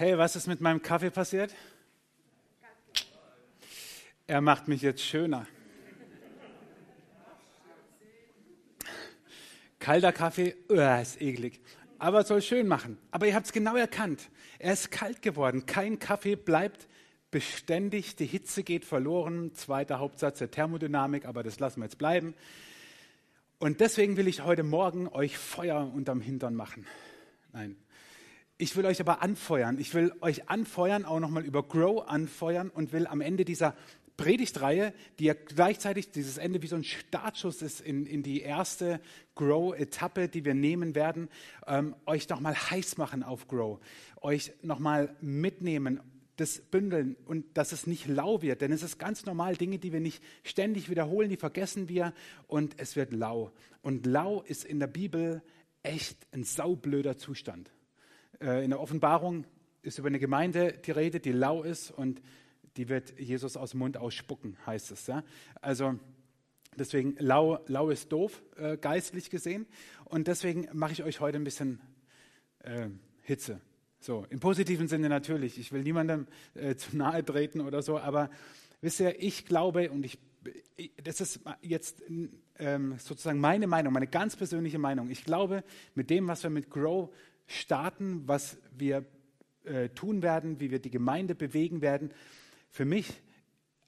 Hey, was ist mit meinem Kaffee passiert? Er macht mich jetzt schöner. Kalter Kaffee, uh, ist eklig. Aber soll schön machen. Aber ihr habt es genau erkannt. Er ist kalt geworden. Kein Kaffee bleibt beständig. Die Hitze geht verloren. Zweiter Hauptsatz der Thermodynamik, aber das lassen wir jetzt bleiben. Und deswegen will ich heute Morgen euch Feuer unterm Hintern machen. Nein. Ich will euch aber anfeuern. Ich will euch anfeuern, auch nochmal über Grow anfeuern und will am Ende dieser Predigtreihe, die ja gleichzeitig dieses Ende wie so ein Startschuss ist in, in die erste Grow-Etappe, die wir nehmen werden, ähm, euch nochmal heiß machen auf Grow, euch nochmal mitnehmen, das bündeln und dass es nicht lau wird, denn es ist ganz normal, Dinge, die wir nicht ständig wiederholen, die vergessen wir und es wird lau. Und lau ist in der Bibel echt ein saublöder Zustand. Äh, in der Offenbarung ist über eine Gemeinde die Rede, die lau ist und die wird Jesus aus dem Mund ausspucken, heißt es. Ja? Also deswegen, lau, lau ist doof, äh, geistlich gesehen. Und deswegen mache ich euch heute ein bisschen äh, Hitze. So, im positiven Sinne natürlich. Ich will niemandem äh, zu nahe treten oder so, aber wisst ihr, ich glaube und ich, das ist jetzt ähm, sozusagen meine Meinung, meine ganz persönliche Meinung. Ich glaube, mit dem, was wir mit Grow starten, was wir äh, tun werden, wie wir die Gemeinde bewegen werden, für mich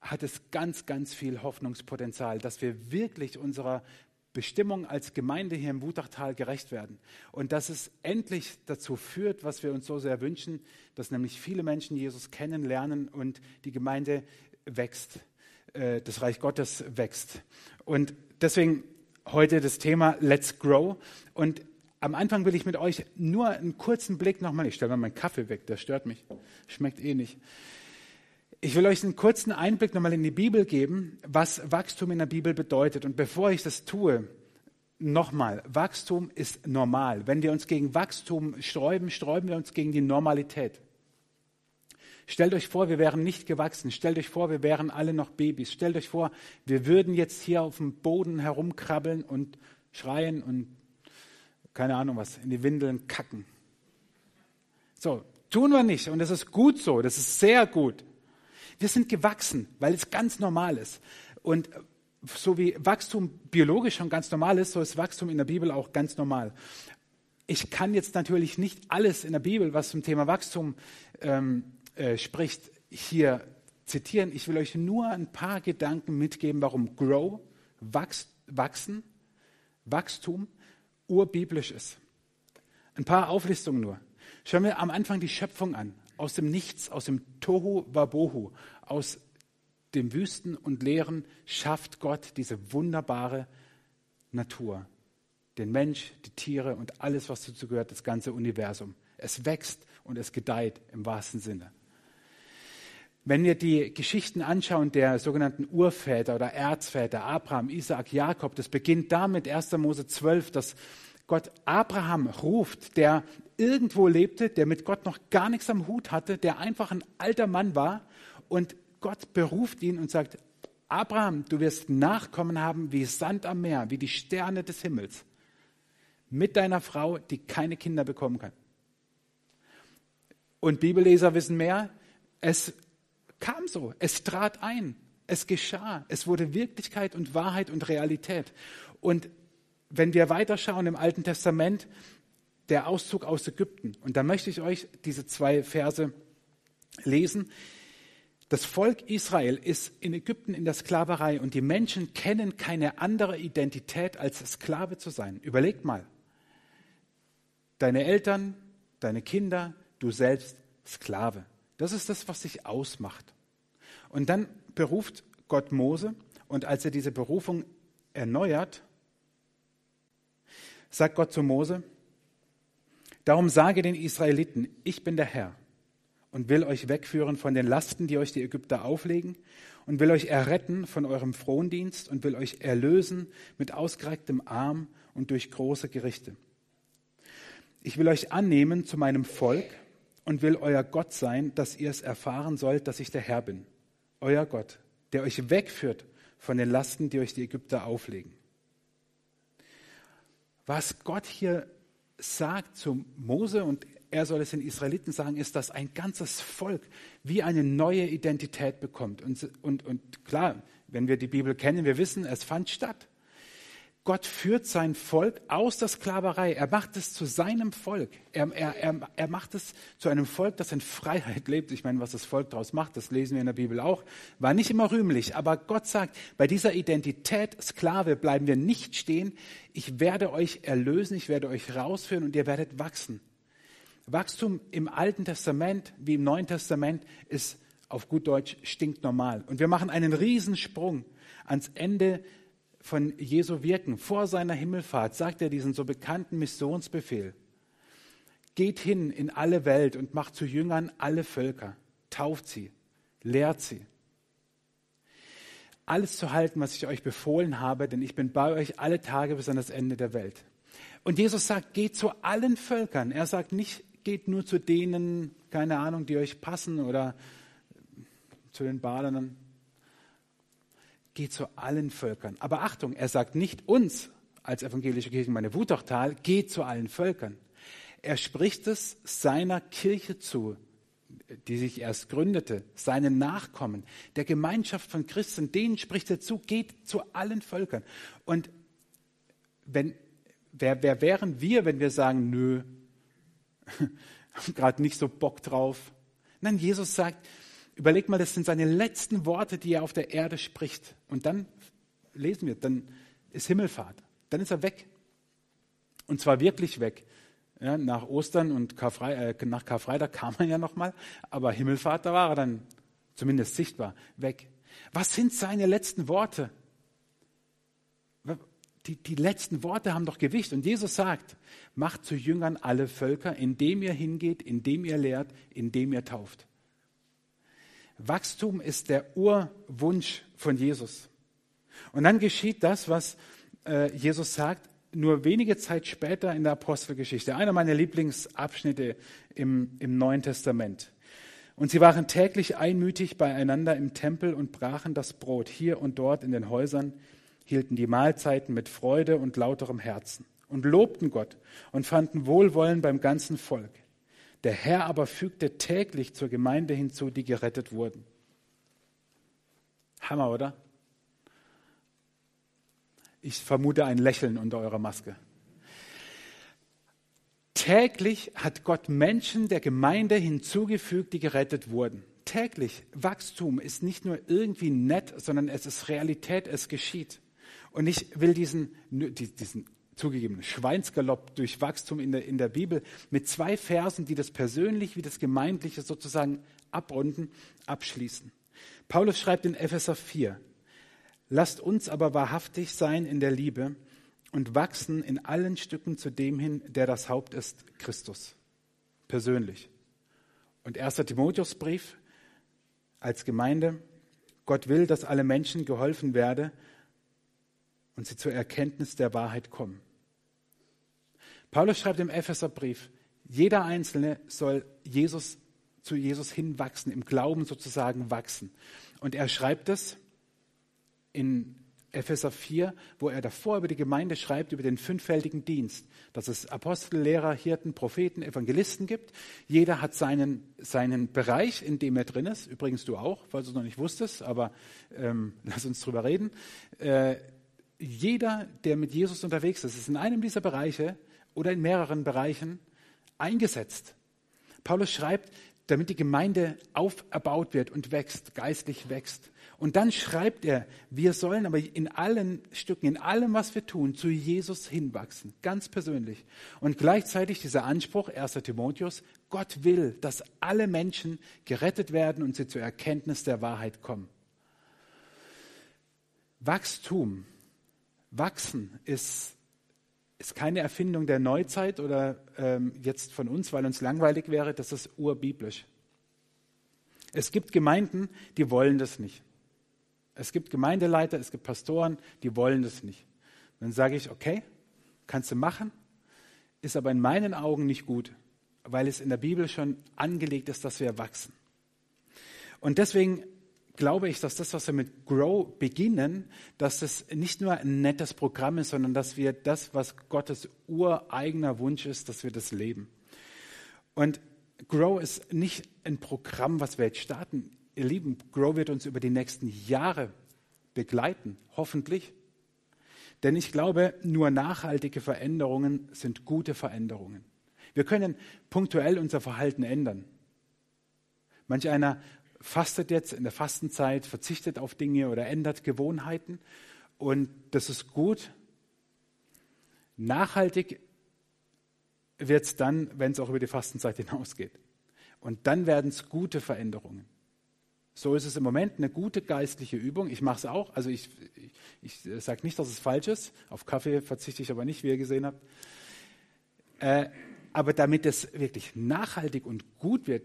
hat es ganz, ganz viel Hoffnungspotenzial, dass wir wirklich unserer Bestimmung als Gemeinde hier im Wutachtal gerecht werden. Und dass es endlich dazu führt, was wir uns so sehr wünschen, dass nämlich viele Menschen Jesus kennenlernen und die Gemeinde wächst, äh, das Reich Gottes wächst. Und deswegen heute das Thema Let's Grow. Und am Anfang will ich mit euch nur einen kurzen Blick nochmal, ich stelle mal meinen Kaffee weg, der stört mich, schmeckt eh nicht. Ich will euch einen kurzen Einblick nochmal in die Bibel geben, was Wachstum in der Bibel bedeutet. Und bevor ich das tue, nochmal, Wachstum ist normal. Wenn wir uns gegen Wachstum sträuben, sträuben wir uns gegen die Normalität. Stellt euch vor, wir wären nicht gewachsen. Stellt euch vor, wir wären alle noch Babys. Stellt euch vor, wir würden jetzt hier auf dem Boden herumkrabbeln und schreien und keine Ahnung was, in die Windeln kacken. So, tun wir nicht. Und das ist gut so. Das ist sehr gut. Wir sind gewachsen, weil es ganz normal ist. Und so wie Wachstum biologisch schon ganz normal ist, so ist Wachstum in der Bibel auch ganz normal. Ich kann jetzt natürlich nicht alles in der Bibel, was zum Thema Wachstum ähm, äh, spricht, hier zitieren. Ich will euch nur ein paar Gedanken mitgeben, warum Grow, Wachs, Wachsen, Wachstum urbiblisch ist. Ein paar Auflistungen nur. Schauen wir am Anfang die Schöpfung an aus dem Nichts, aus dem Tohu Wabohu, aus dem Wüsten und Leeren schafft Gott diese wunderbare Natur. Den Mensch, die Tiere und alles, was dazu gehört, das ganze Universum. Es wächst und es gedeiht im wahrsten Sinne. Wenn wir die Geschichten anschauen der sogenannten Urväter oder Erzväter, Abraham, Isaak, Jakob, das beginnt damit 1. Mose 12, dass Gott Abraham ruft, der irgendwo lebte, der mit Gott noch gar nichts am Hut hatte, der einfach ein alter Mann war und Gott beruft ihn und sagt, Abraham, du wirst Nachkommen haben wie Sand am Meer, wie die Sterne des Himmels, mit deiner Frau, die keine Kinder bekommen kann. Und Bibelleser wissen mehr, es kam so, es trat ein, es geschah, es wurde Wirklichkeit und Wahrheit und Realität. Und wenn wir weiterschauen im Alten Testament, der Auszug aus Ägypten. Und da möchte ich euch diese zwei Verse lesen. Das Volk Israel ist in Ägypten in der Sklaverei und die Menschen kennen keine andere Identität als Sklave zu sein. Überlegt mal. Deine Eltern, deine Kinder, du selbst Sklave. Das ist das, was dich ausmacht. Und dann beruft Gott Mose und als er diese Berufung erneuert, sagt Gott zu Mose, darum sage den Israeliten, ich bin der Herr und will euch wegführen von den Lasten, die euch die Ägypter auflegen und will euch erretten von eurem Frondienst und will euch erlösen mit ausgerecktem Arm und durch große Gerichte. Ich will euch annehmen zu meinem Volk und will euer Gott sein, dass ihr es erfahren sollt, dass ich der Herr bin, euer Gott, der euch wegführt von den Lasten, die euch die Ägypter auflegen was Gott hier sagt zu Mose und er soll es den Israeliten sagen, ist, dass ein ganzes Volk wie eine neue Identität bekommt. Und, und, und klar, wenn wir die Bibel kennen, wir wissen, es fand statt. Gott führt sein Volk aus der Sklaverei. Er macht es zu seinem Volk. Er, er, er, er macht es zu einem Volk, das in Freiheit lebt. Ich meine, was das Volk daraus macht, das lesen wir in der Bibel auch. War nicht immer rühmlich, aber Gott sagt, bei dieser Identität Sklave bleiben wir nicht stehen. Ich werde euch erlösen, ich werde euch rausführen und ihr werdet wachsen. Wachstum im Alten Testament wie im Neuen Testament ist auf gut Deutsch stinknormal. Und wir machen einen Riesensprung ans Ende von Jesu Wirken. Vor seiner Himmelfahrt sagt er diesen so bekannten Missionsbefehl. Geht hin in alle Welt und macht zu Jüngern alle Völker, tauft sie, lehrt sie. Alles zu halten, was ich euch befohlen habe, denn ich bin bei euch alle Tage bis an das Ende der Welt. Und Jesus sagt, geht zu allen Völkern. Er sagt nicht, geht nur zu denen, keine Ahnung, die euch passen oder zu den Badern. Geht zu allen Völkern. Aber Achtung, er sagt nicht uns als evangelische Kirchengemeinde Wutachtal, geht zu allen Völkern. Er spricht es seiner Kirche zu, die sich erst gründete, seinen Nachkommen, der Gemeinschaft von Christen, denen spricht er zu, geht zu allen Völkern. Und wenn, wer, wer wären wir, wenn wir sagen, nö, haben gerade nicht so Bock drauf? Nein, Jesus sagt, Überleg mal, das sind seine letzten Worte, die er auf der Erde spricht. Und dann lesen wir, dann ist Himmelfahrt. Dann ist er weg. Und zwar wirklich weg. Ja, nach Ostern und Karfrei äh, nach Karfreitag kam er ja nochmal, aber Himmelfahrt, da war er dann zumindest sichtbar weg. Was sind seine letzten Worte? Die, die letzten Worte haben doch Gewicht. Und Jesus sagt, macht zu Jüngern alle Völker, indem ihr hingeht, indem ihr lehrt, indem ihr tauft. Wachstum ist der Urwunsch von Jesus. Und dann geschieht das, was äh, Jesus sagt, nur wenige Zeit später in der Apostelgeschichte. Einer meiner Lieblingsabschnitte im, im Neuen Testament. Und sie waren täglich einmütig beieinander im Tempel und brachen das Brot hier und dort in den Häusern, hielten die Mahlzeiten mit Freude und lauterem Herzen und lobten Gott und fanden Wohlwollen beim ganzen Volk. Der Herr aber fügte täglich zur Gemeinde hinzu, die gerettet wurden. Hammer, oder? Ich vermute ein Lächeln unter eurer Maske. Täglich hat Gott Menschen der Gemeinde hinzugefügt, die gerettet wurden. Täglich. Wachstum ist nicht nur irgendwie nett, sondern es ist Realität, es geschieht. Und ich will diesen, diesen zugegeben, Schweinsgalopp durch Wachstum in der, in der Bibel mit zwei Versen, die das persönlich wie das gemeindliche sozusagen abrunden, abschließen. Paulus schreibt in Epheser 4, lasst uns aber wahrhaftig sein in der Liebe und wachsen in allen Stücken zu dem hin, der das Haupt ist, Christus. Persönlich. Und 1. Timotheusbrief als Gemeinde, Gott will, dass alle Menschen geholfen werde und sie zur Erkenntnis der Wahrheit kommen. Paulus schreibt im Epheserbrief, jeder Einzelne soll Jesus, zu Jesus hinwachsen, im Glauben sozusagen wachsen. Und er schreibt es in Epheser 4, wo er davor über die Gemeinde schreibt, über den fünffältigen Dienst, dass es Apostel, Lehrer, Hirten, Propheten, Evangelisten gibt. Jeder hat seinen, seinen Bereich, in dem er drin ist. Übrigens du auch, falls du es noch nicht wusstest, aber ähm, lass uns drüber reden. Äh, jeder, der mit Jesus unterwegs ist, ist in einem dieser Bereiche oder in mehreren Bereichen eingesetzt. Paulus schreibt, damit die Gemeinde auferbaut wird und wächst, geistlich wächst. Und dann schreibt er, wir sollen aber in allen Stücken, in allem, was wir tun, zu Jesus hinwachsen, ganz persönlich. Und gleichzeitig dieser Anspruch, 1. Timotheus, Gott will, dass alle Menschen gerettet werden und sie zur Erkenntnis der Wahrheit kommen. Wachstum, wachsen ist ist keine Erfindung der Neuzeit oder ähm, jetzt von uns, weil uns langweilig wäre, das ist urbiblisch. Es gibt Gemeinden, die wollen das nicht. Es gibt Gemeindeleiter, es gibt Pastoren, die wollen das nicht. Dann sage ich, okay, kannst du machen, ist aber in meinen Augen nicht gut, weil es in der Bibel schon angelegt ist, dass wir wachsen. Und deswegen glaube ich, dass das, was wir mit Grow beginnen, dass es nicht nur ein nettes Programm ist, sondern dass wir das, was Gottes ureigener Wunsch ist, dass wir das leben. Und Grow ist nicht ein Programm, was wir jetzt starten. Ihr Lieben, Grow wird uns über die nächsten Jahre begleiten, hoffentlich. Denn ich glaube, nur nachhaltige Veränderungen sind gute Veränderungen. Wir können punktuell unser Verhalten ändern. Manch einer fastet jetzt in der Fastenzeit, verzichtet auf Dinge oder ändert Gewohnheiten. Und das ist gut. Nachhaltig wird es dann, wenn es auch über die Fastenzeit hinausgeht. Und dann werden es gute Veränderungen. So ist es im Moment eine gute geistliche Übung. Ich mache es auch. Also ich, ich, ich sage nicht, dass es falsch ist. Auf Kaffee verzichte ich aber nicht, wie ihr gesehen habt. Äh, aber damit es wirklich nachhaltig und gut wird,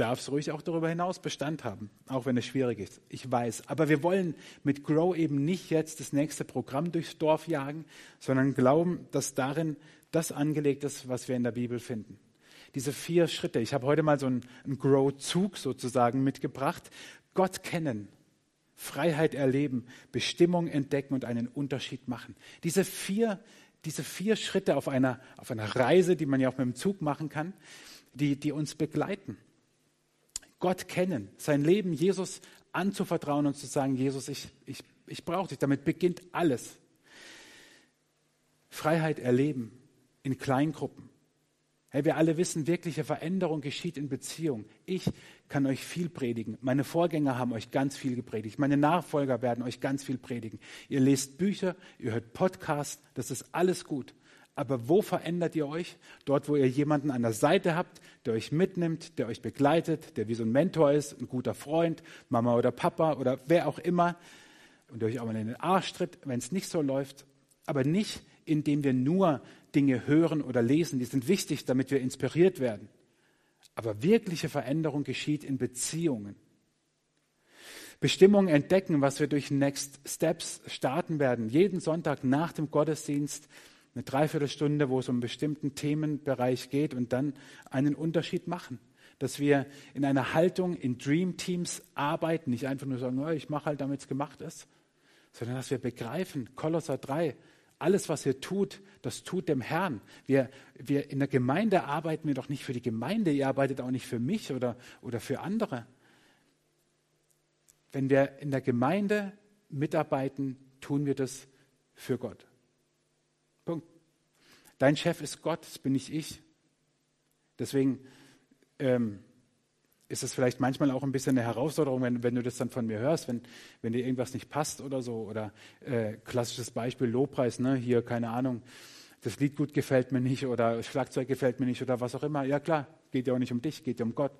darf es ruhig auch darüber hinaus Bestand haben, auch wenn es schwierig ist. Ich weiß. Aber wir wollen mit Grow eben nicht jetzt das nächste Programm durchs Dorf jagen, sondern glauben, dass darin das angelegt ist, was wir in der Bibel finden. Diese vier Schritte. Ich habe heute mal so einen, einen Grow-Zug sozusagen mitgebracht. Gott kennen, Freiheit erleben, Bestimmung entdecken und einen Unterschied machen. Diese vier, diese vier Schritte auf einer, auf einer Reise, die man ja auch mit dem Zug machen kann, die, die uns begleiten. Gott kennen, sein Leben Jesus anzuvertrauen und zu sagen, Jesus, ich, ich, ich brauche dich. Damit beginnt alles. Freiheit erleben in Kleingruppen. Hey, wir alle wissen, wirkliche Veränderung geschieht in Beziehung. Ich kann euch viel predigen. Meine Vorgänger haben euch ganz viel gepredigt. Meine Nachfolger werden euch ganz viel predigen. Ihr lest Bücher, ihr hört Podcasts, das ist alles gut. Aber wo verändert ihr euch? Dort, wo ihr jemanden an der Seite habt, der euch mitnimmt, der euch begleitet, der wie so ein Mentor ist, ein guter Freund, Mama oder Papa oder wer auch immer, und der euch auch mal in den Arsch tritt, wenn es nicht so läuft. Aber nicht, indem wir nur Dinge hören oder lesen. Die sind wichtig, damit wir inspiriert werden. Aber wirkliche Veränderung geschieht in Beziehungen. Bestimmung entdecken, was wir durch Next Steps starten werden. Jeden Sonntag nach dem Gottesdienst eine Dreiviertelstunde, wo es um einen bestimmten Themenbereich geht und dann einen Unterschied machen. Dass wir in einer Haltung, in Dream Teams arbeiten, nicht einfach nur sagen, oh, ich mache halt, damit es gemacht ist, sondern dass wir begreifen, Kolosser 3, alles, was ihr tut, das tut dem Herrn. Wir, wir in der Gemeinde arbeiten wir doch nicht für die Gemeinde, ihr arbeitet auch nicht für mich oder, oder für andere. Wenn wir in der Gemeinde mitarbeiten, tun wir das für Gott. Dein Chef ist Gott, das bin nicht ich. Deswegen ähm, ist es vielleicht manchmal auch ein bisschen eine Herausforderung, wenn, wenn du das dann von mir hörst, wenn, wenn dir irgendwas nicht passt oder so. Oder äh, klassisches Beispiel Lobpreis, ne? hier, keine Ahnung, das Lied gut gefällt mir nicht oder Schlagzeug gefällt mir nicht oder was auch immer. Ja klar, geht ja auch nicht um dich, geht ja um Gott.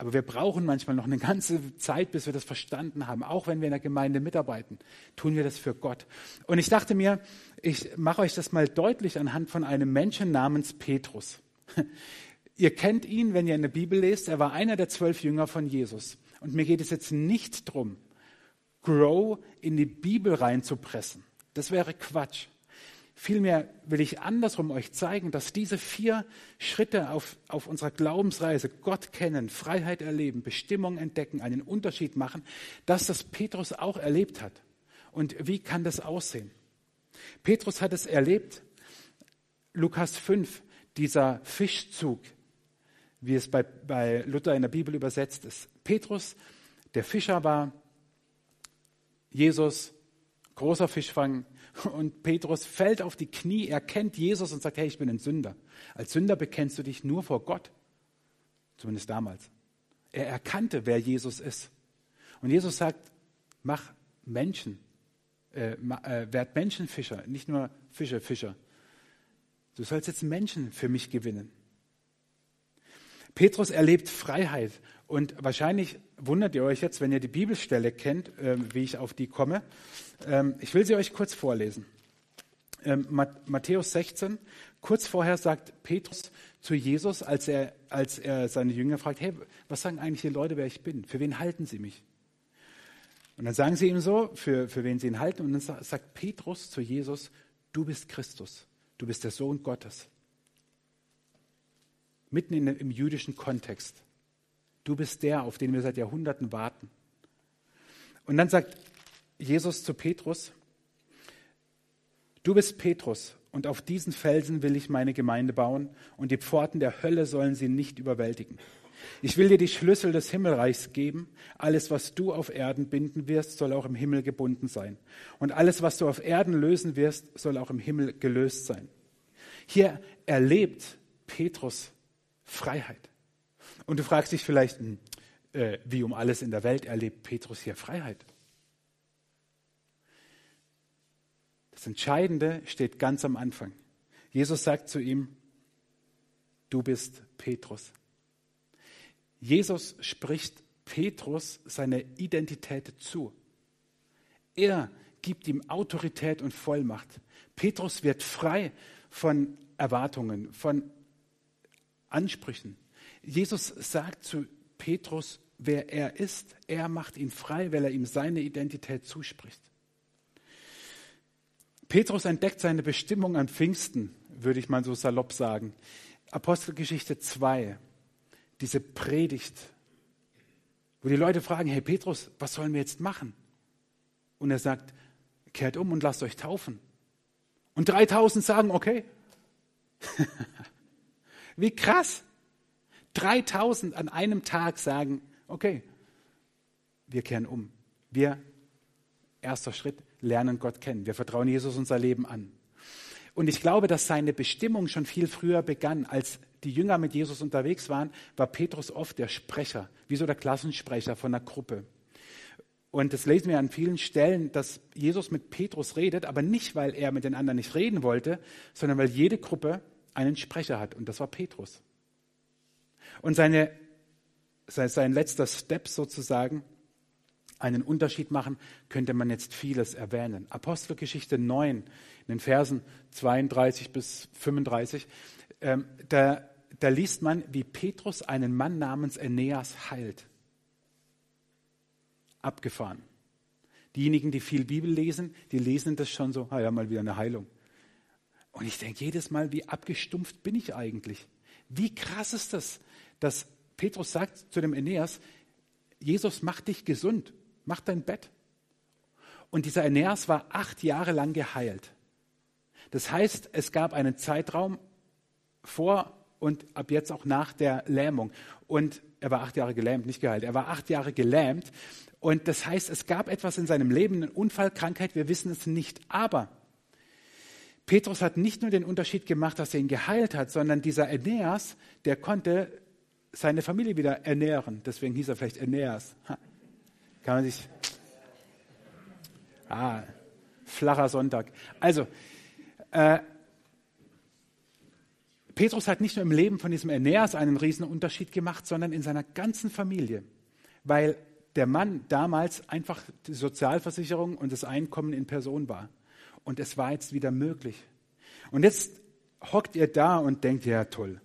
Aber wir brauchen manchmal noch eine ganze Zeit, bis wir das verstanden haben. Auch wenn wir in der Gemeinde mitarbeiten, tun wir das für Gott. Und ich dachte mir, ich mache euch das mal deutlich anhand von einem Menschen namens Petrus. Ihr kennt ihn, wenn ihr in der Bibel lest. Er war einer der zwölf Jünger von Jesus. Und mir geht es jetzt nicht darum, Grow in die Bibel reinzupressen. Das wäre Quatsch. Vielmehr will ich andersrum euch zeigen, dass diese vier Schritte auf, auf unserer Glaubensreise, Gott kennen, Freiheit erleben, Bestimmung entdecken, einen Unterschied machen, dass das Petrus auch erlebt hat. Und wie kann das aussehen? Petrus hat es erlebt, Lukas 5, dieser Fischzug, wie es bei, bei Luther in der Bibel übersetzt ist. Petrus, der Fischer war, Jesus, großer Fischfang, und Petrus fällt auf die Knie, er kennt Jesus und sagt, hey, ich bin ein Sünder. Als Sünder bekennst du dich nur vor Gott, zumindest damals. Er erkannte, wer Jesus ist. Und Jesus sagt, mach Menschen, äh, äh, werd Menschenfischer, nicht nur Fische, Fischer. Du sollst jetzt Menschen für mich gewinnen. Petrus erlebt Freiheit und wahrscheinlich wundert ihr euch jetzt, wenn ihr die Bibelstelle kennt, äh, wie ich auf die komme. Ähm, ich will sie euch kurz vorlesen. Ähm, Matthäus 16, kurz vorher sagt Petrus zu Jesus, als er, als er seine Jünger fragt, hey, was sagen eigentlich die Leute, wer ich bin? Für wen halten sie mich? Und dann sagen sie ihm so, für, für wen sie ihn halten. Und dann sagt Petrus zu Jesus, du bist Christus, du bist der Sohn Gottes mitten in, im jüdischen Kontext. Du bist der, auf den wir seit Jahrhunderten warten. Und dann sagt Jesus zu Petrus, du bist Petrus und auf diesen Felsen will ich meine Gemeinde bauen, und die Pforten der Hölle sollen sie nicht überwältigen. Ich will dir die Schlüssel des Himmelreichs geben. Alles, was du auf Erden binden wirst, soll auch im Himmel gebunden sein. Und alles, was du auf Erden lösen wirst, soll auch im Himmel gelöst sein. Hier erlebt Petrus Freiheit. Und du fragst dich vielleicht, hm, äh, wie um alles in der Welt erlebt Petrus hier Freiheit? Das Entscheidende steht ganz am Anfang. Jesus sagt zu ihm, du bist Petrus. Jesus spricht Petrus seine Identität zu. Er gibt ihm Autorität und Vollmacht. Petrus wird frei von Erwartungen, von Ansprüchen. Jesus sagt zu Petrus, wer er ist. Er macht ihn frei, weil er ihm seine Identität zuspricht. Petrus entdeckt seine Bestimmung an Pfingsten, würde ich mal so salopp sagen. Apostelgeschichte 2, diese Predigt, wo die Leute fragen, hey Petrus, was sollen wir jetzt machen? Und er sagt, kehrt um und lasst euch taufen. Und 3000 sagen, okay. Wie krass. 3000 an einem Tag sagen, okay, wir kehren um. Wir, erster Schritt, lernen Gott kennen. Wir vertrauen Jesus unser Leben an. Und ich glaube, dass seine Bestimmung schon viel früher begann. Als die Jünger mit Jesus unterwegs waren, war Petrus oft der Sprecher, wie so der Klassensprecher von einer Gruppe. Und das lesen wir an vielen Stellen, dass Jesus mit Petrus redet, aber nicht, weil er mit den anderen nicht reden wollte, sondern weil jede Gruppe einen Sprecher hat. Und das war Petrus. Und seine, sein letzter Step sozusagen, einen Unterschied machen, könnte man jetzt vieles erwähnen. Apostelgeschichte 9, in den Versen 32 bis 35, ähm, da, da liest man, wie Petrus einen Mann namens Aeneas heilt. Abgefahren. Diejenigen, die viel Bibel lesen, die lesen das schon so, ah ja, mal wieder eine Heilung. Und ich denke jedes Mal, wie abgestumpft bin ich eigentlich? Wie krass ist das, dass Petrus sagt zu dem Aeneas, Jesus macht dich gesund, mach dein Bett. Und dieser Aeneas war acht Jahre lang geheilt. Das heißt, es gab einen Zeitraum vor und ab jetzt auch nach der Lähmung. Und er war acht Jahre gelähmt, nicht geheilt. Er war acht Jahre gelähmt. Und das heißt, es gab etwas in seinem Leben, eine Unfallkrankheit, wir wissen es nicht. Aber Petrus hat nicht nur den Unterschied gemacht, dass er ihn geheilt hat, sondern dieser Aeneas, der konnte seine Familie wieder ernähren. Deswegen hieß er vielleicht Aeneas. Kann man sich. Ah, flacher Sonntag. Also, äh, Petrus hat nicht nur im Leben von diesem Aeneas einen riesen Unterschied gemacht, sondern in seiner ganzen Familie. Weil der Mann damals einfach die Sozialversicherung und das Einkommen in Person war. Und es war jetzt wieder möglich. Und jetzt hockt ihr da und denkt, ja toll,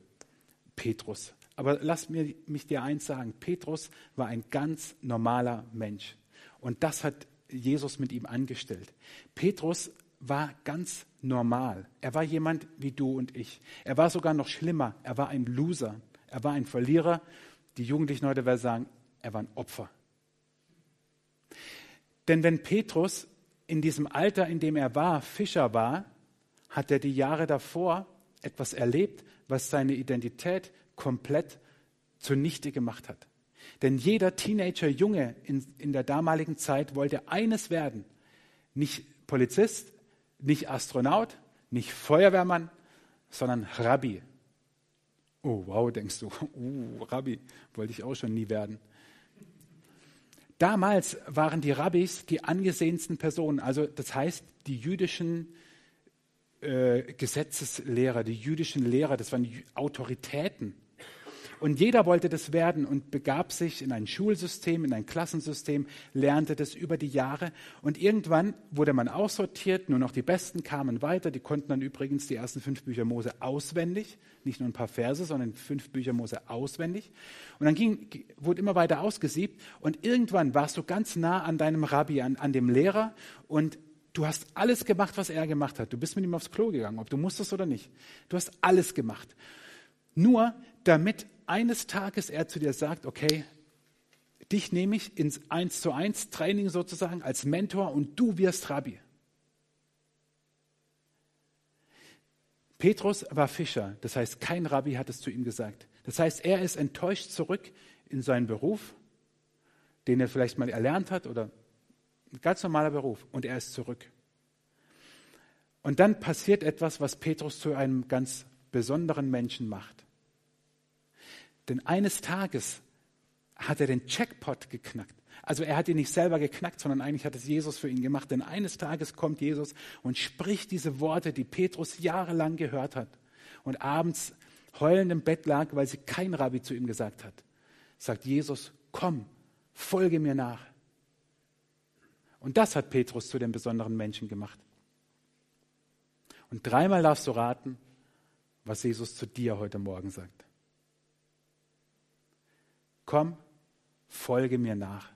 Petrus, aber lass mir, mich dir eins sagen. Petrus war ein ganz normaler Mensch. Und das hat Jesus mit ihm angestellt. Petrus war ganz normal. Er war jemand wie du und ich. Er war sogar noch schlimmer. Er war ein Loser. Er war ein Verlierer. Die Jugendlichen heute werden sagen, er war ein Opfer. Denn wenn Petrus in diesem Alter, in dem er war, Fischer war, hat er die Jahre davor etwas erlebt, was seine Identität komplett zunichte gemacht hat. Denn jeder Teenager-Junge in, in der damaligen Zeit wollte eines werden. Nicht Polizist, nicht Astronaut, nicht Feuerwehrmann, sondern Rabbi. Oh, wow, denkst du, uh, Rabbi, wollte ich auch schon nie werden. Damals waren die Rabbis die angesehensten Personen, also das heißt die jüdischen äh, Gesetzeslehrer, die jüdischen Lehrer, das waren Autoritäten. Und jeder wollte das werden und begab sich in ein Schulsystem, in ein Klassensystem, lernte das über die Jahre. Und irgendwann wurde man aussortiert, nur noch die Besten kamen weiter. Die konnten dann übrigens die ersten fünf Bücher Mose auswendig, nicht nur ein paar Verse, sondern fünf Bücher Mose auswendig. Und dann ging, wurde immer weiter ausgesiebt. Und irgendwann warst du ganz nah an deinem Rabbi, an, an dem Lehrer. Und Du hast alles gemacht, was er gemacht hat. Du bist mit ihm aufs Klo gegangen, ob du musstest oder nicht. Du hast alles gemacht. Nur damit eines Tages er zu dir sagt, okay, dich nehme ich ins Eins zu eins Training sozusagen als Mentor und du wirst Rabbi. Petrus war Fischer, das heißt, kein Rabbi hat es zu ihm gesagt. Das heißt, er ist enttäuscht zurück in seinen Beruf, den er vielleicht mal erlernt hat oder ein ganz normaler Beruf und er ist zurück. Und dann passiert etwas, was Petrus zu einem ganz besonderen Menschen macht. Denn eines Tages hat er den Jackpot geknackt. Also er hat ihn nicht selber geknackt, sondern eigentlich hat es Jesus für ihn gemacht. Denn eines Tages kommt Jesus und spricht diese Worte, die Petrus jahrelang gehört hat und abends heulend im Bett lag, weil sie kein Rabbi zu ihm gesagt hat. Sagt Jesus, komm, folge mir nach. Und das hat Petrus zu dem besonderen Menschen gemacht. Und dreimal darfst du raten, was Jesus zu dir heute Morgen sagt. Komm, folge mir nach.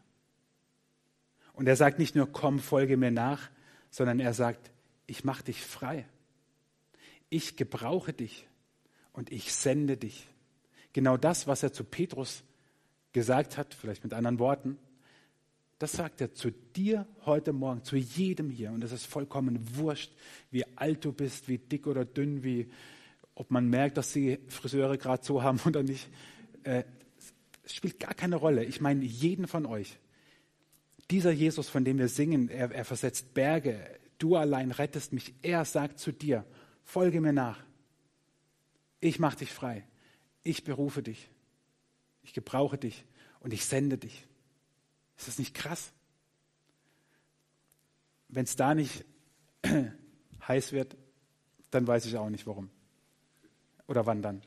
Und er sagt nicht nur, komm, folge mir nach, sondern er sagt, ich mache dich frei. Ich gebrauche dich und ich sende dich. Genau das, was er zu Petrus gesagt hat, vielleicht mit anderen Worten, das sagt er zu dir heute Morgen, zu jedem hier. Und es ist vollkommen wurscht, wie alt du bist, wie dick oder dünn, wie, ob man merkt, dass die Friseure gerade so haben oder nicht. Äh, spielt gar keine Rolle. Ich meine jeden von euch. Dieser Jesus, von dem wir singen, er, er versetzt Berge. Du allein rettest mich. Er sagt zu dir, folge mir nach. Ich mache dich frei. Ich berufe dich. Ich gebrauche dich und ich sende dich. Ist das nicht krass? Wenn es da nicht heiß wird, dann weiß ich auch nicht warum. Oder wann dann.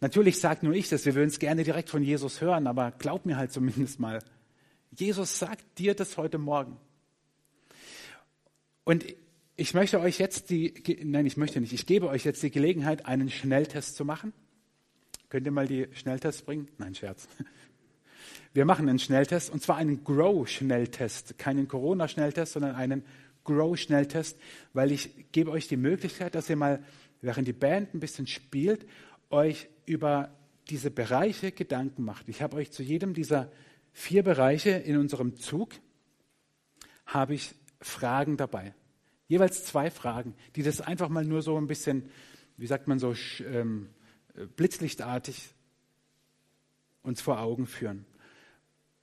Natürlich sagt nur ich das, wir würden es gerne direkt von Jesus hören, aber glaub mir halt zumindest mal. Jesus sagt dir das heute Morgen. Und ich möchte euch jetzt die, nein, ich möchte nicht, ich gebe euch jetzt die Gelegenheit, einen Schnelltest zu machen. Könnt ihr mal die Schnelltests bringen? Nein, Scherz. Wir machen einen Schnelltest und zwar einen Grow-Schnelltest. Keinen Corona-Schnelltest, sondern einen Grow-Schnelltest, weil ich gebe euch die Möglichkeit, dass ihr mal, während die Band ein bisschen spielt, euch über diese Bereiche Gedanken macht. Ich habe euch zu jedem dieser vier Bereiche in unserem Zug habe ich Fragen dabei. Jeweils zwei Fragen, die das einfach mal nur so ein bisschen, wie sagt man so, ähm, blitzlichtartig uns vor Augen führen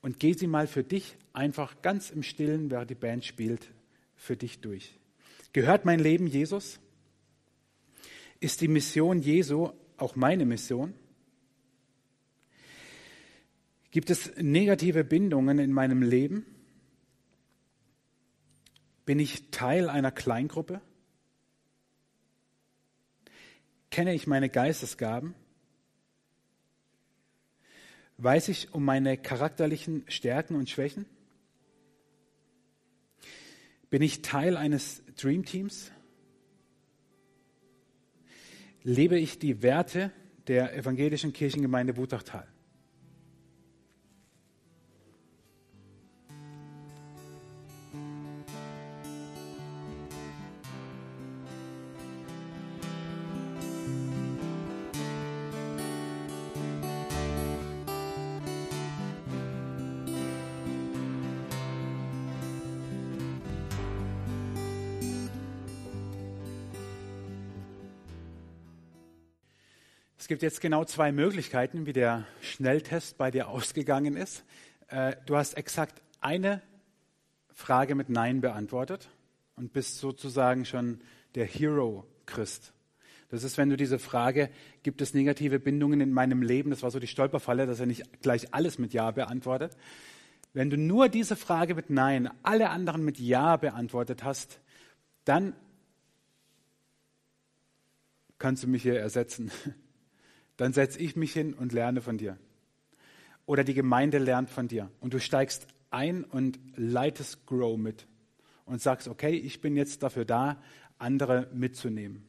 und geh sie mal für dich einfach ganz im Stillen, während die Band spielt, für dich durch. Gehört mein Leben Jesus? Ist die Mission Jesu auch meine Mission? Gibt es negative Bindungen in meinem Leben? Bin ich Teil einer Kleingruppe? Kenne ich meine Geistesgaben? Weiß ich um meine charakterlichen Stärken und Schwächen? Bin ich Teil eines Dreamteams? Lebe ich die Werte der evangelischen Kirchengemeinde Wutachtal? Es gibt jetzt genau zwei Möglichkeiten, wie der Schnelltest bei dir ausgegangen ist. Äh, du hast exakt eine Frage mit Nein beantwortet und bist sozusagen schon der Hero-Christ. Das ist, wenn du diese Frage, gibt es negative Bindungen in meinem Leben, das war so die Stolperfalle, dass er nicht gleich alles mit Ja beantwortet. Wenn du nur diese Frage mit Nein, alle anderen mit Ja beantwortet hast, dann kannst du mich hier ersetzen dann setze ich mich hin und lerne von dir. Oder die Gemeinde lernt von dir. Und du steigst ein und leitest Grow mit und sagst, okay, ich bin jetzt dafür da, andere mitzunehmen,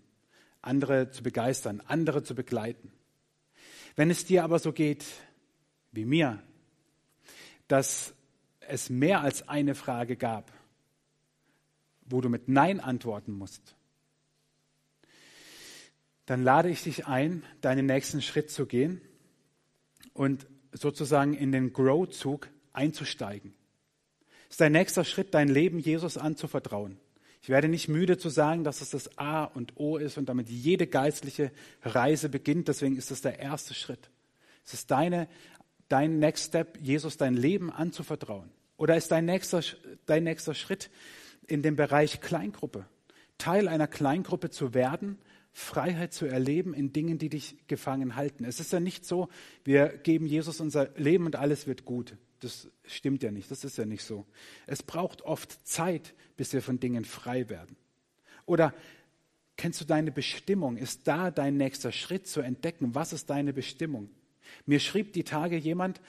andere zu begeistern, andere zu begleiten. Wenn es dir aber so geht wie mir, dass es mehr als eine Frage gab, wo du mit Nein antworten musst, dann lade ich dich ein, deinen nächsten Schritt zu gehen und sozusagen in den Grow-Zug einzusteigen. ist dein nächster Schritt, dein Leben Jesus anzuvertrauen. Ich werde nicht müde zu sagen, dass es das A und O ist und damit jede geistliche Reise beginnt. Deswegen ist es der erste Schritt. Es ist deine, dein Next Step, Jesus dein Leben anzuvertrauen. Oder ist dein nächster, dein nächster Schritt in dem Bereich Kleingruppe? Teil einer Kleingruppe zu werden, Freiheit zu erleben in Dingen, die dich gefangen halten. Es ist ja nicht so, wir geben Jesus unser Leben und alles wird gut. Das stimmt ja nicht, das ist ja nicht so. Es braucht oft Zeit, bis wir von Dingen frei werden. Oder kennst du deine Bestimmung? Ist da dein nächster Schritt zu entdecken? Was ist deine Bestimmung? Mir schrieb die Tage jemand,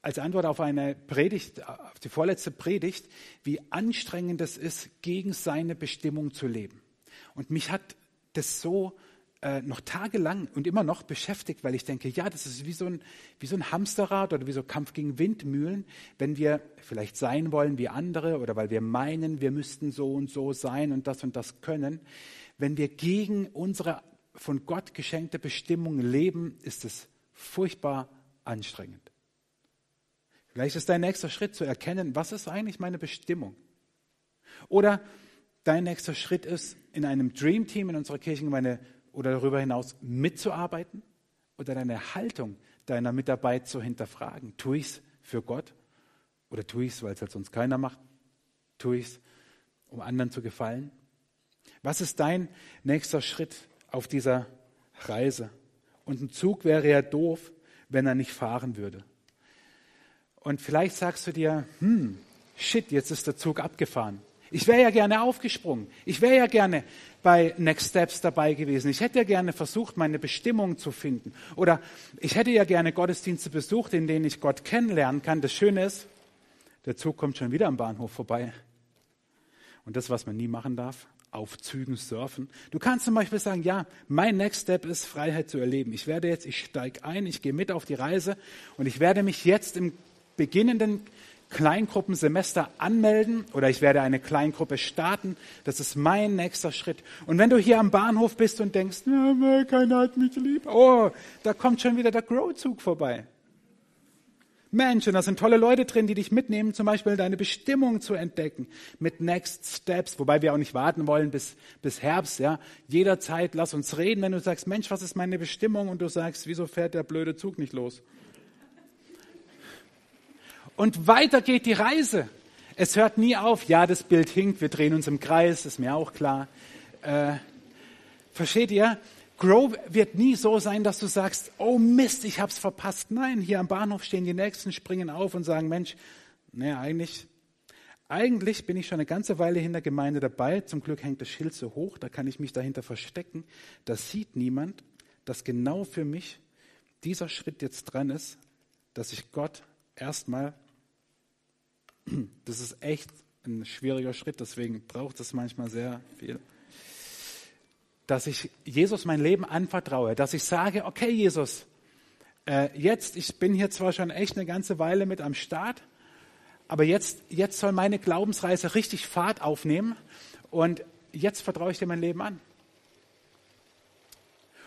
als Antwort auf eine Predigt, auf die vorletzte Predigt, wie anstrengend es ist, gegen seine Bestimmung zu leben. Und mich hat das so äh, noch tagelang und immer noch beschäftigt, weil ich denke, ja, das ist wie so, ein, wie so ein Hamsterrad oder wie so Kampf gegen Windmühlen, wenn wir vielleicht sein wollen wie andere oder weil wir meinen, wir müssten so und so sein und das und das können. Wenn wir gegen unsere von Gott geschenkte Bestimmung leben, ist es furchtbar anstrengend. Vielleicht ist dein nächster Schritt zu erkennen, was ist eigentlich meine Bestimmung? Oder dein nächster Schritt ist, in einem Dream Team in unserer Kirchengemeinde oder darüber hinaus mitzuarbeiten oder deine Haltung deiner Mitarbeit zu hinterfragen. Tue ich es für Gott oder tue ich es, weil es halt sonst keiner macht? Tue ich es, um anderen zu gefallen? Was ist dein nächster Schritt auf dieser Reise? Und ein Zug wäre ja doof, wenn er nicht fahren würde. Und vielleicht sagst du dir, hm, shit, jetzt ist der Zug abgefahren. Ich wäre ja gerne aufgesprungen. Ich wäre ja gerne bei Next Steps dabei gewesen. Ich hätte ja gerne versucht, meine Bestimmung zu finden. Oder ich hätte ja gerne Gottesdienste besucht, in denen ich Gott kennenlernen kann. Das Schöne ist, der Zug kommt schon wieder am Bahnhof vorbei. Und das, was man nie machen darf, auf Zügen surfen. Du kannst zum Beispiel sagen, ja, mein Next Step ist Freiheit zu erleben. Ich werde jetzt, ich steige ein, ich gehe mit auf die Reise und ich werde mich jetzt im beginnenden Kleingruppensemester anmelden oder ich werde eine Kleingruppe starten. Das ist mein nächster Schritt. Und wenn du hier am Bahnhof bist und denkst, keiner hat mich lieb, oh, da kommt schon wieder der Grow-Zug vorbei. Mensch, und da sind tolle Leute drin, die dich mitnehmen, zum Beispiel deine Bestimmung zu entdecken mit Next Steps, wobei wir auch nicht warten wollen bis, bis Herbst, ja. Jederzeit lass uns reden, wenn du sagst, Mensch, was ist meine Bestimmung? Und du sagst, wieso fährt der blöde Zug nicht los? Und weiter geht die Reise. Es hört nie auf. Ja, das Bild hinkt, wir drehen uns im Kreis, ist mir auch klar. Äh, versteht ihr? Grow wird nie so sein, dass du sagst, oh Mist, ich hab's verpasst. Nein, hier am Bahnhof stehen die Nächsten, springen auf und sagen, Mensch, naja, eigentlich, eigentlich bin ich schon eine ganze Weile in der Gemeinde dabei. Zum Glück hängt das Schild so hoch, da kann ich mich dahinter verstecken. Das sieht niemand, dass genau für mich dieser Schritt jetzt dran ist, dass ich Gott erstmal das ist echt ein schwieriger Schritt, deswegen braucht es manchmal sehr viel. Dass ich Jesus mein Leben anvertraue, dass ich sage, okay Jesus, äh, jetzt, ich bin hier zwar schon echt eine ganze Weile mit am Start, aber jetzt, jetzt soll meine Glaubensreise richtig Fahrt aufnehmen und jetzt vertraue ich dir mein Leben an.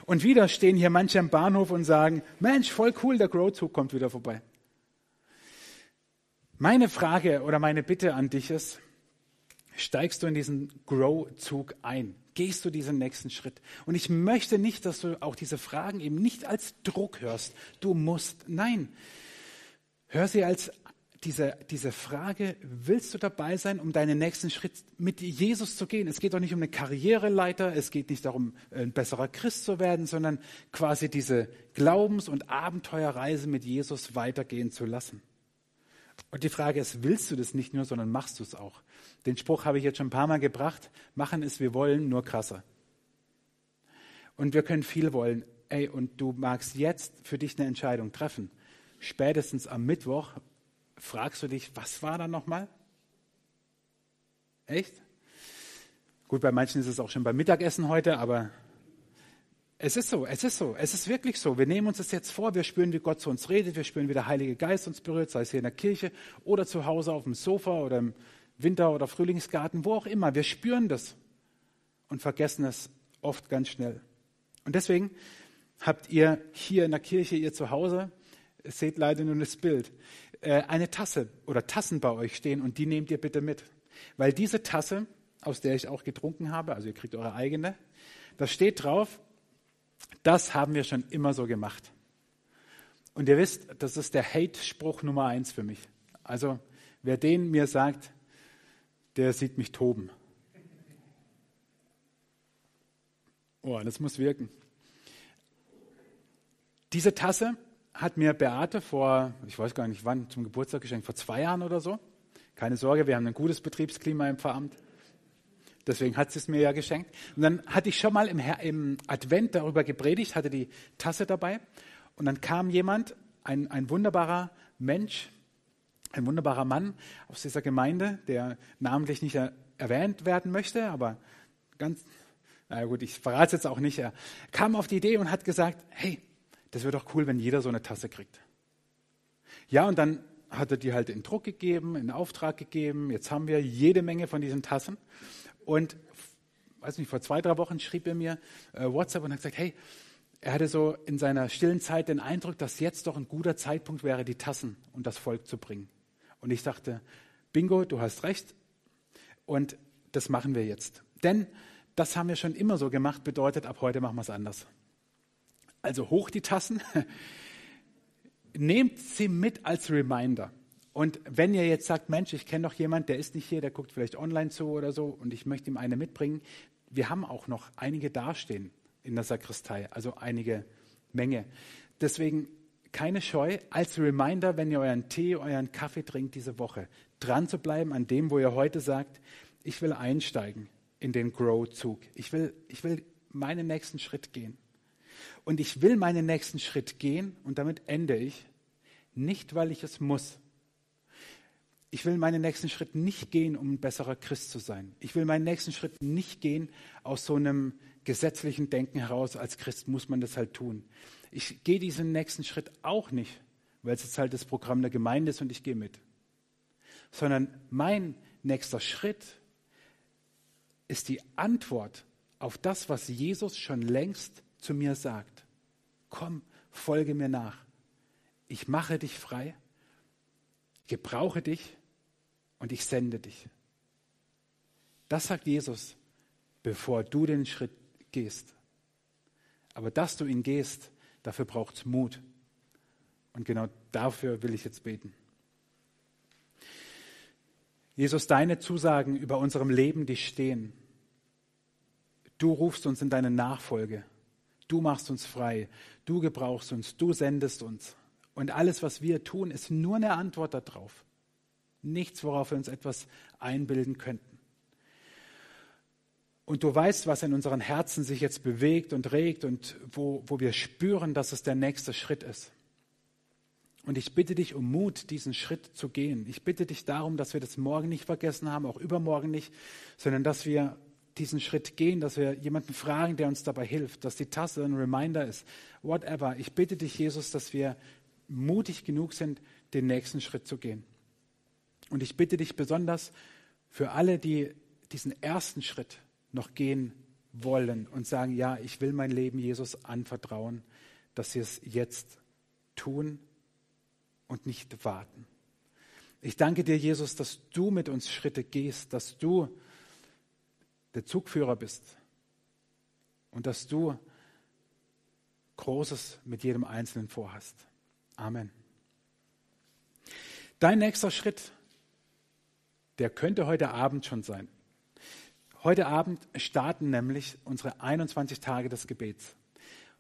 Und wieder stehen hier manche am Bahnhof und sagen, Mensch, voll cool, der Grow-Zug kommt wieder vorbei. Meine Frage oder meine Bitte an dich ist, steigst du in diesen Grow-Zug ein? Gehst du diesen nächsten Schritt? Und ich möchte nicht, dass du auch diese Fragen eben nicht als Druck hörst. Du musst. Nein. Hör sie als diese, diese Frage, willst du dabei sein, um deinen nächsten Schritt mit Jesus zu gehen? Es geht doch nicht um eine Karriereleiter, es geht nicht darum, ein besserer Christ zu werden, sondern quasi diese Glaubens- und Abenteuerreise mit Jesus weitergehen zu lassen. Und die Frage ist, willst du das nicht nur, sondern machst du es auch? Den Spruch habe ich jetzt schon ein paar Mal gebracht. Machen ist, wir wollen, nur krasser. Und wir können viel wollen. Ey, und du magst jetzt für dich eine Entscheidung treffen. Spätestens am Mittwoch fragst du dich, was war da nochmal? Echt? Gut, bei manchen ist es auch schon beim Mittagessen heute, aber es ist so, es ist so, es ist wirklich so. Wir nehmen uns das jetzt vor, wir spüren, wie Gott zu uns redet, wir spüren, wie der Heilige Geist uns berührt, sei es hier in der Kirche oder zu Hause auf dem Sofa oder im Winter- oder Frühlingsgarten, wo auch immer. Wir spüren das und vergessen es oft ganz schnell. Und deswegen habt ihr hier in der Kirche, ihr zu Hause, seht leider nur das Bild, äh, eine Tasse oder Tassen bei euch stehen und die nehmt ihr bitte mit. Weil diese Tasse aus der ich auch getrunken habe. Also ihr kriegt eure eigene. Da steht drauf, das haben wir schon immer so gemacht. Und ihr wisst, das ist der Hate-Spruch Nummer eins für mich. Also wer den mir sagt, der sieht mich toben. Oh, das muss wirken. Diese Tasse hat mir Beate vor, ich weiß gar nicht wann, zum Geburtstag geschenkt, vor zwei Jahren oder so. Keine Sorge, wir haben ein gutes Betriebsklima im Pfarramt. Deswegen hat sie es mir ja geschenkt. Und dann hatte ich schon mal im, im Advent darüber gepredigt, hatte die Tasse dabei. Und dann kam jemand, ein, ein wunderbarer Mensch, ein wunderbarer Mann aus dieser Gemeinde, der namentlich nicht erwähnt werden möchte, aber ganz, na gut, ich verrate es jetzt auch nicht. Er kam auf die Idee und hat gesagt, hey, das wäre doch cool, wenn jeder so eine Tasse kriegt. Ja, und dann hat er die halt in Druck gegeben, in Auftrag gegeben. Jetzt haben wir jede Menge von diesen Tassen. Und, weiß nicht, vor zwei, drei Wochen schrieb er mir äh, WhatsApp und hat gesagt, hey, er hatte so in seiner stillen Zeit den Eindruck, dass jetzt doch ein guter Zeitpunkt wäre, die Tassen und das Volk zu bringen. Und ich dachte, bingo, du hast recht. Und das machen wir jetzt. Denn das haben wir schon immer so gemacht, bedeutet, ab heute machen wir es anders. Also hoch die Tassen, nehmt sie mit als Reminder. Und wenn ihr jetzt sagt, Mensch, ich kenne doch jemanden, der ist nicht hier, der guckt vielleicht online zu oder so und ich möchte ihm eine mitbringen, wir haben auch noch einige dastehen in der Sakristei, also einige Menge. Deswegen keine Scheu, als Reminder, wenn ihr euren Tee, euren Kaffee trinkt diese Woche, dran zu bleiben an dem, wo ihr heute sagt, ich will einsteigen in den Grow-Zug. Ich will, ich will meinen nächsten Schritt gehen. Und ich will meinen nächsten Schritt gehen, und damit ende ich, nicht weil ich es muss. Ich will meinen nächsten Schritt nicht gehen, um ein besserer Christ zu sein. Ich will meinen nächsten Schritt nicht gehen aus so einem gesetzlichen Denken heraus, als Christ muss man das halt tun. Ich gehe diesen nächsten Schritt auch nicht, weil es jetzt halt das Programm der Gemeinde ist und ich gehe mit. Sondern mein nächster Schritt ist die Antwort auf das, was Jesus schon längst zu mir sagt. Komm, folge mir nach. Ich mache dich frei, gebrauche dich und ich sende dich. Das sagt Jesus, bevor du den Schritt gehst. Aber dass du ihn gehst, dafür braucht es Mut. Und genau dafür will ich jetzt beten. Jesus, deine Zusagen über unserem Leben, die stehen. Du rufst uns in deine Nachfolge. Du machst uns frei. Du gebrauchst uns. Du sendest uns. Und alles, was wir tun, ist nur eine Antwort darauf. Nichts, worauf wir uns etwas einbilden könnten. Und du weißt, was in unseren Herzen sich jetzt bewegt und regt und wo, wo wir spüren, dass es der nächste Schritt ist. Und ich bitte dich um Mut, diesen Schritt zu gehen. Ich bitte dich darum, dass wir das morgen nicht vergessen haben, auch übermorgen nicht, sondern dass wir diesen Schritt gehen, dass wir jemanden fragen, der uns dabei hilft, dass die Tasse ein Reminder ist, whatever. Ich bitte dich, Jesus, dass wir mutig genug sind, den nächsten Schritt zu gehen. Und ich bitte dich besonders für alle, die diesen ersten Schritt noch gehen wollen und sagen, ja, ich will mein Leben Jesus anvertrauen, dass sie es jetzt tun und nicht warten. Ich danke dir, Jesus, dass du mit uns Schritte gehst, dass du der Zugführer bist und dass du Großes mit jedem Einzelnen vorhast. Amen. Dein nächster Schritt, der könnte heute Abend schon sein. Heute Abend starten nämlich unsere 21 Tage des Gebets.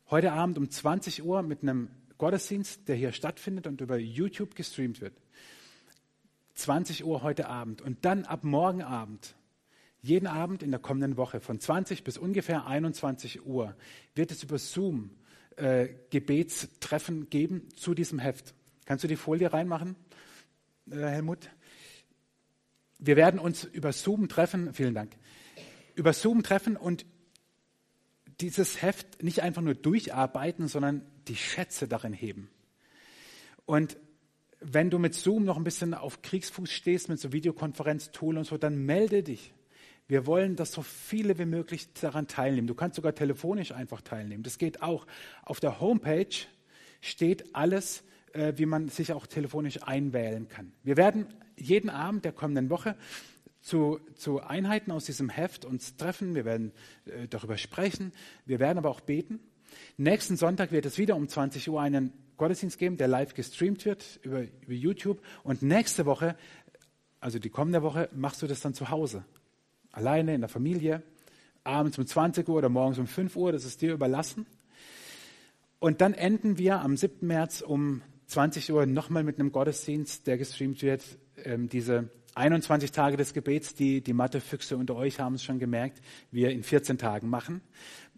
Heute Abend um 20 Uhr mit einem Gottesdienst, der hier stattfindet und über YouTube gestreamt wird. 20 Uhr heute Abend und dann ab morgen Abend, jeden Abend in der kommenden Woche von 20 bis ungefähr 21 Uhr wird es über Zoom äh, Gebetstreffen geben zu diesem Heft. Kannst du die Folie reinmachen, äh, Helmut? Wir werden uns über Zoom treffen. Vielen Dank über Zoom treffen und dieses Heft nicht einfach nur durcharbeiten, sondern die Schätze darin heben. Und wenn du mit Zoom noch ein bisschen auf Kriegsfuß stehst, mit so Videokonferenz-Tool und so, dann melde dich. Wir wollen, dass so viele wie möglich daran teilnehmen. Du kannst sogar telefonisch einfach teilnehmen. Das geht auch. Auf der Homepage steht alles, äh, wie man sich auch telefonisch einwählen kann. Wir werden jeden Abend der kommenden Woche zu, zu Einheiten aus diesem Heft uns treffen. Wir werden äh, darüber sprechen. Wir werden aber auch beten. Nächsten Sonntag wird es wieder um 20 Uhr einen Gottesdienst geben, der live gestreamt wird über, über YouTube. Und nächste Woche, also die kommende Woche, machst du das dann zu Hause. Alleine, in der Familie, abends um 20 Uhr oder morgens um 5 Uhr, das ist dir überlassen. Und dann enden wir am 7. März um 20 Uhr nochmal mit einem Gottesdienst, der gestreamt wird. Ähm, diese 21 Tage des Gebets, die, die Mathefüchse unter euch haben es schon gemerkt, wir in 14 Tagen machen.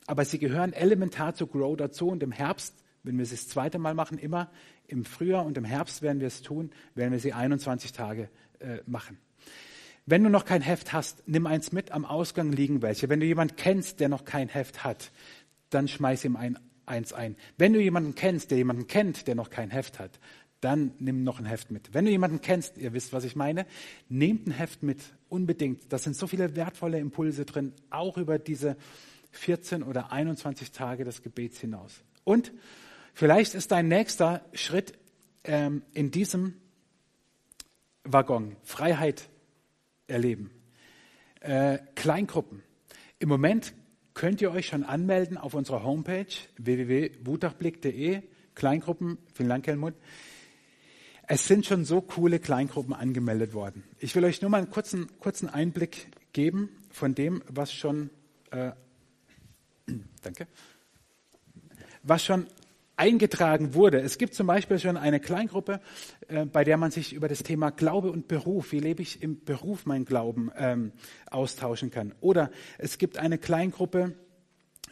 Aber sie gehören elementar zu Grow dazu und im Herbst, wenn wir es das zweite Mal machen, immer im Frühjahr und im Herbst werden wir es tun, werden wir sie 21 Tage äh, machen. Wenn du noch kein Heft hast, nimm eins mit, am Ausgang liegen welche. Wenn du jemanden kennst, der noch kein Heft hat, dann schmeiß ihm ein, eins ein. Wenn du jemanden kennst, der jemanden kennt, der noch kein Heft hat, dann nimm noch ein Heft mit. Wenn du jemanden kennst, ihr wisst, was ich meine, nehmt ein Heft mit, unbedingt. Da sind so viele wertvolle Impulse drin, auch über diese 14 oder 21 Tage des Gebets hinaus. Und vielleicht ist dein nächster Schritt ähm, in diesem Waggon Freiheit erleben. Äh, Kleingruppen. Im Moment könnt ihr euch schon anmelden auf unserer Homepage www.wutachblick.de. Kleingruppen, vielen Dank, Helmut. Es sind schon so coole Kleingruppen angemeldet worden. Ich will euch nur mal einen kurzen, kurzen Einblick geben von dem, was schon, äh, danke, was schon eingetragen wurde. Es gibt zum Beispiel schon eine Kleingruppe, äh, bei der man sich über das Thema Glaube und Beruf, wie lebe ich im Beruf mein Glauben, ähm, austauschen kann. Oder es gibt eine Kleingruppe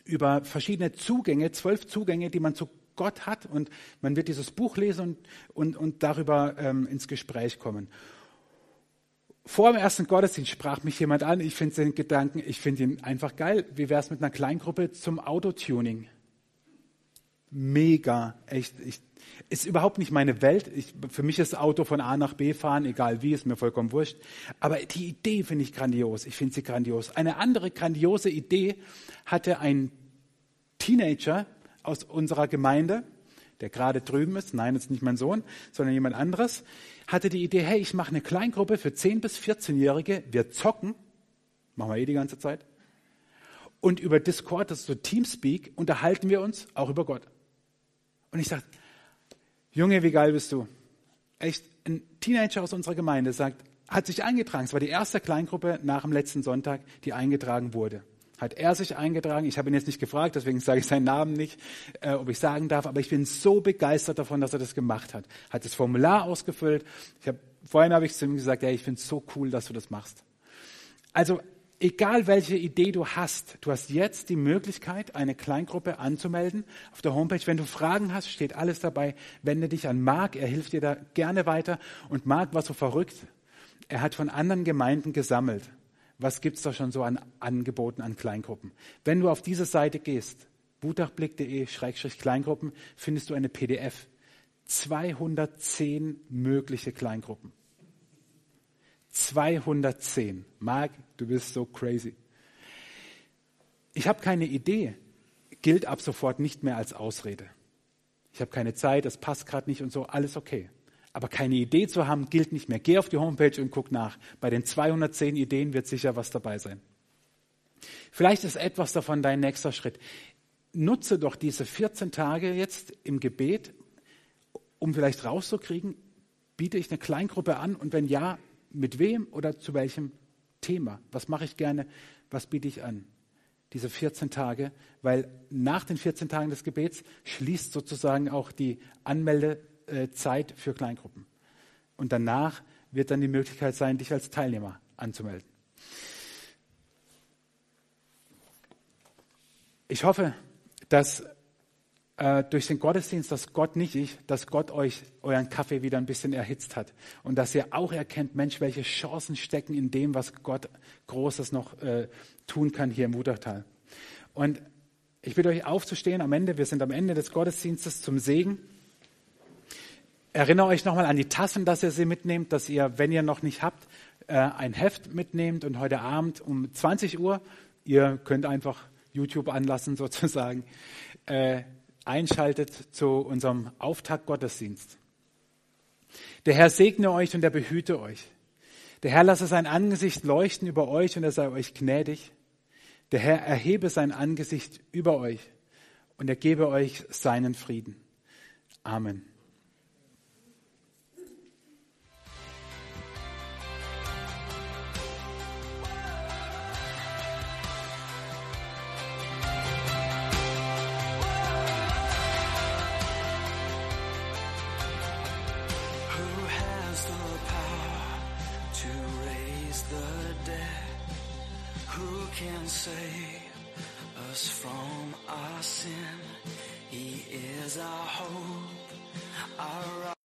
über verschiedene Zugänge, zwölf Zugänge, die man zu Gott hat und man wird dieses Buch lesen und, und, und darüber ähm, ins Gespräch kommen. Vor dem ersten Gottesdienst sprach mich jemand an, ich finde den Gedanken, ich finde ihn einfach geil. Wie wäre es mit einer Kleingruppe zum Autotuning? Mega, echt. Ich, ist überhaupt nicht meine Welt. Ich, für mich ist Auto von A nach B fahren, egal wie, ist mir vollkommen wurscht. Aber die Idee finde ich grandios. Ich finde sie grandios. Eine andere grandiose Idee hatte ein Teenager, aus unserer Gemeinde, der gerade drüben ist, nein, ist nicht mein Sohn, sondern jemand anderes, hatte die Idee, hey, ich mache eine Kleingruppe für 10- bis 14-Jährige, wir zocken, machen wir eh die ganze Zeit, und über Discord, das ist so Teamspeak, unterhalten wir uns auch über Gott. Und ich sage, Junge, wie geil bist du? Echt, ein Teenager aus unserer Gemeinde sagt, hat sich eingetragen. Es war die erste Kleingruppe nach dem letzten Sonntag, die eingetragen wurde hat er sich eingetragen. Ich habe ihn jetzt nicht gefragt, deswegen sage ich seinen Namen nicht, äh, ob ich sagen darf, aber ich bin so begeistert davon, dass er das gemacht hat. Hat das Formular ausgefüllt. Ich habe, vorhin habe ich zu ihm gesagt, ja, ich finde es so cool, dass du das machst. Also, egal welche Idee du hast, du hast jetzt die Möglichkeit, eine Kleingruppe anzumelden. Auf der Homepage, wenn du Fragen hast, steht alles dabei. Wende dich an Marc, er hilft dir da gerne weiter. Und Marc war so verrückt. Er hat von anderen Gemeinden gesammelt was gibt es da schon so an Angeboten an Kleingruppen. Wenn du auf diese Seite gehst, wutachblick.de-kleingruppen, findest du eine PDF. 210 mögliche Kleingruppen. 210. Marc, du bist so crazy. Ich habe keine Idee, gilt ab sofort nicht mehr als Ausrede. Ich habe keine Zeit, das passt gerade nicht und so, alles okay. Aber keine Idee zu haben, gilt nicht mehr. Geh auf die Homepage und guck nach. Bei den 210 Ideen wird sicher was dabei sein. Vielleicht ist etwas davon dein nächster Schritt. Nutze doch diese 14 Tage jetzt im Gebet, um vielleicht rauszukriegen, biete ich eine Kleingruppe an und wenn ja, mit wem oder zu welchem Thema? Was mache ich gerne? Was biete ich an? Diese 14 Tage, weil nach den 14 Tagen des Gebets schließt sozusagen auch die Anmelde äh, Zeit für Kleingruppen. Und danach wird dann die Möglichkeit sein, dich als Teilnehmer anzumelden. Ich hoffe, dass äh, durch den Gottesdienst, dass Gott nicht ich, dass Gott euch euren Kaffee wieder ein bisschen erhitzt hat und dass ihr auch erkennt, Mensch, welche Chancen stecken in dem, was Gott Großes noch äh, tun kann hier im Wutachtal. Und ich bitte euch aufzustehen am Ende. Wir sind am Ende des Gottesdienstes zum Segen. Erinnere euch nochmal an die Tassen, dass ihr sie mitnehmt, dass ihr, wenn ihr noch nicht habt, äh, ein Heft mitnehmt und heute Abend um 20 Uhr, ihr könnt einfach YouTube anlassen sozusagen, äh, einschaltet zu unserem Auftakt Gottesdienst. Der Herr segne euch und er behüte euch. Der Herr lasse sein Angesicht leuchten über euch und er sei euch gnädig. Der Herr erhebe sein Angesicht über euch und er gebe euch seinen Frieden. Amen. Save us from our sin. He is our hope, our